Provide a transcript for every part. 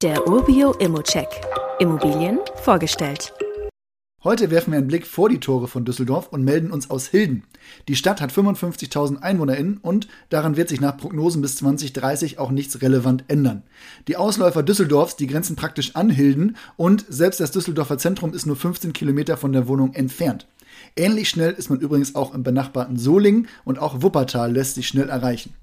Der Urbio Immocheck. Immobilien vorgestellt. Heute werfen wir einen Blick vor die Tore von Düsseldorf und melden uns aus Hilden. Die Stadt hat 55.000 EinwohnerInnen und daran wird sich nach Prognosen bis 2030 auch nichts relevant ändern. Die Ausläufer Düsseldorfs, die grenzen praktisch an Hilden und selbst das Düsseldorfer Zentrum ist nur 15 Kilometer von der Wohnung entfernt. Ähnlich schnell ist man übrigens auch im benachbarten Solingen und auch Wuppertal lässt sich schnell erreichen.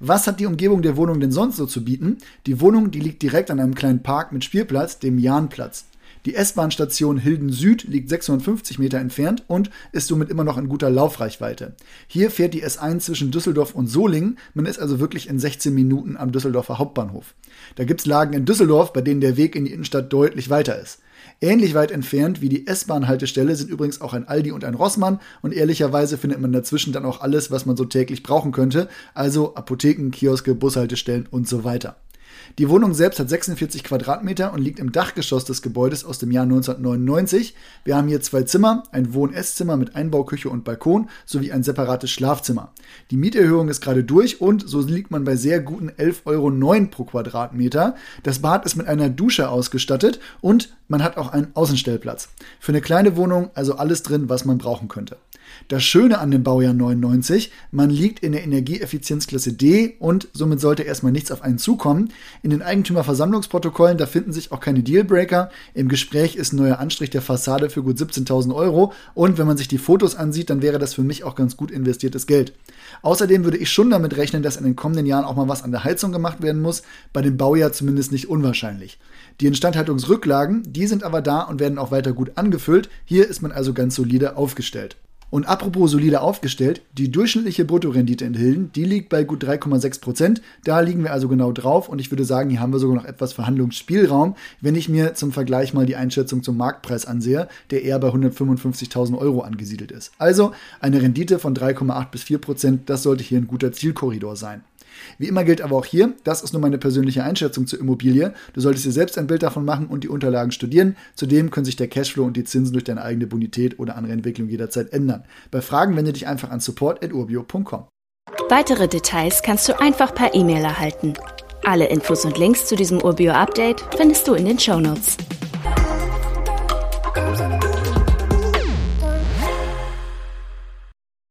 Was hat die Umgebung der Wohnung denn sonst so zu bieten? Die Wohnung, die liegt direkt an einem kleinen Park mit Spielplatz, dem Jahnplatz. Die S-Bahn-Station Hilden Süd liegt 650 Meter entfernt und ist somit immer noch in guter Laufreichweite. Hier fährt die S1 zwischen Düsseldorf und Solingen. Man ist also wirklich in 16 Minuten am Düsseldorfer Hauptbahnhof. Da gibt's Lagen in Düsseldorf, bei denen der Weg in die Innenstadt deutlich weiter ist. Ähnlich weit entfernt wie die S-Bahn-Haltestelle sind übrigens auch ein Aldi und ein Rossmann und ehrlicherweise findet man dazwischen dann auch alles, was man so täglich brauchen könnte, also Apotheken, Kioske, Bushaltestellen und so weiter. Die Wohnung selbst hat 46 Quadratmeter und liegt im Dachgeschoss des Gebäudes aus dem Jahr 1999. Wir haben hier zwei Zimmer, ein Wohn-Esszimmer mit Einbauküche und Balkon sowie ein separates Schlafzimmer. Die Mieterhöhung ist gerade durch und so liegt man bei sehr guten 11,09 Euro pro Quadratmeter. Das Bad ist mit einer Dusche ausgestattet und man hat auch einen Außenstellplatz. Für eine kleine Wohnung also alles drin, was man brauchen könnte. Das Schöne an dem Baujahr 99, man liegt in der Energieeffizienzklasse D und somit sollte erstmal nichts auf einen zukommen. In den Eigentümerversammlungsprotokollen, da finden sich auch keine Dealbreaker. Im Gespräch ist ein neuer Anstrich der Fassade für gut 17.000 Euro und wenn man sich die Fotos ansieht, dann wäre das für mich auch ganz gut investiertes Geld. Außerdem würde ich schon damit rechnen, dass in den kommenden Jahren auch mal was an der Heizung gemacht werden muss, bei dem Baujahr zumindest nicht unwahrscheinlich. Die Instandhaltungsrücklagen, die sind aber da und werden auch weiter gut angefüllt. Hier ist man also ganz solide aufgestellt. Und apropos solide aufgestellt, die durchschnittliche Bruttorendite in Hilden, die liegt bei gut 3,6 Prozent. Da liegen wir also genau drauf und ich würde sagen, hier haben wir sogar noch etwas Verhandlungsspielraum, wenn ich mir zum Vergleich mal die Einschätzung zum Marktpreis ansehe, der eher bei 155.000 Euro angesiedelt ist. Also eine Rendite von 3,8 bis 4 Prozent, das sollte hier ein guter Zielkorridor sein. Wie immer gilt aber auch hier, das ist nur meine persönliche Einschätzung zur Immobilie. Du solltest dir selbst ein Bild davon machen und die Unterlagen studieren. Zudem können sich der Cashflow und die Zinsen durch deine eigene Bonität oder andere Entwicklung jederzeit ändern. Bei Fragen wende dich einfach an support.urbio.com. Weitere Details kannst du einfach per E-Mail erhalten. Alle Infos und Links zu diesem Urbio-Update findest du in den Show Notes.